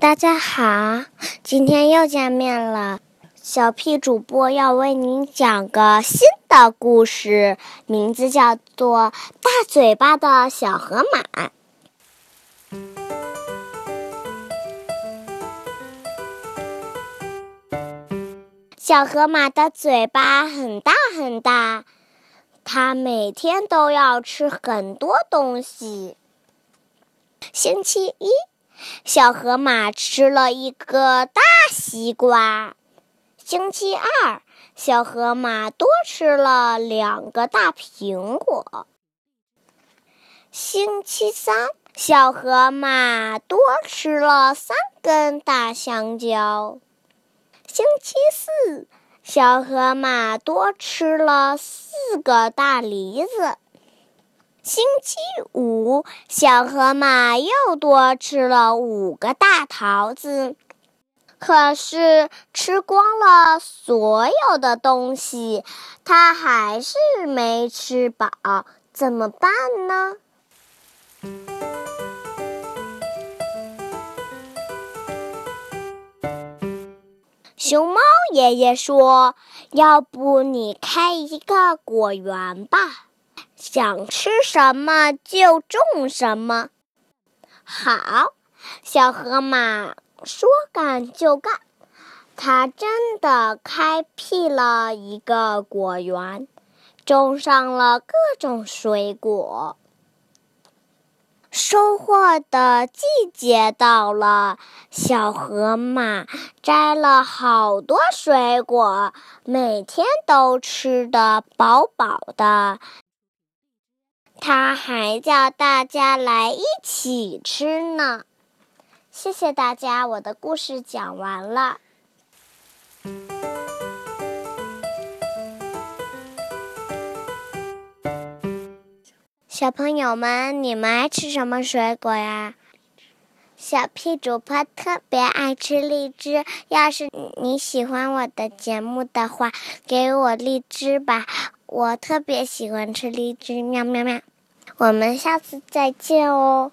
大家好，今天又见面了。小屁主播要为您讲个新的故事，名字叫做《大嘴巴的小河马》。小河马的嘴巴很大很大，它每天都要吃很多东西。星期一。小河马吃了一个大西瓜。星期二，小河马多吃了两个大苹果。星期三，小河马多吃了三根大香蕉。星期四，小河马多吃了四个大梨子。星期五，小河马又多吃了五个大桃子。可是吃光了所有的东西，它还是没吃饱，怎么办呢？熊猫爷爷说：“要不你开一个果园吧。”想吃什么就种什么。好，小河马说干就干，它真的开辟了一个果园，种上了各种水果。收获的季节到了，小河马摘了好多水果，每天都吃得饱饱的。他还叫大家来一起吃呢。谢谢大家，我的故事讲完了。小朋友们，你们爱吃什么水果呀？小屁主播特别爱吃荔枝，要是你喜欢我的节目的话，给我荔枝吧，我特别喜欢吃荔枝，喵喵喵。我们下次再见哦。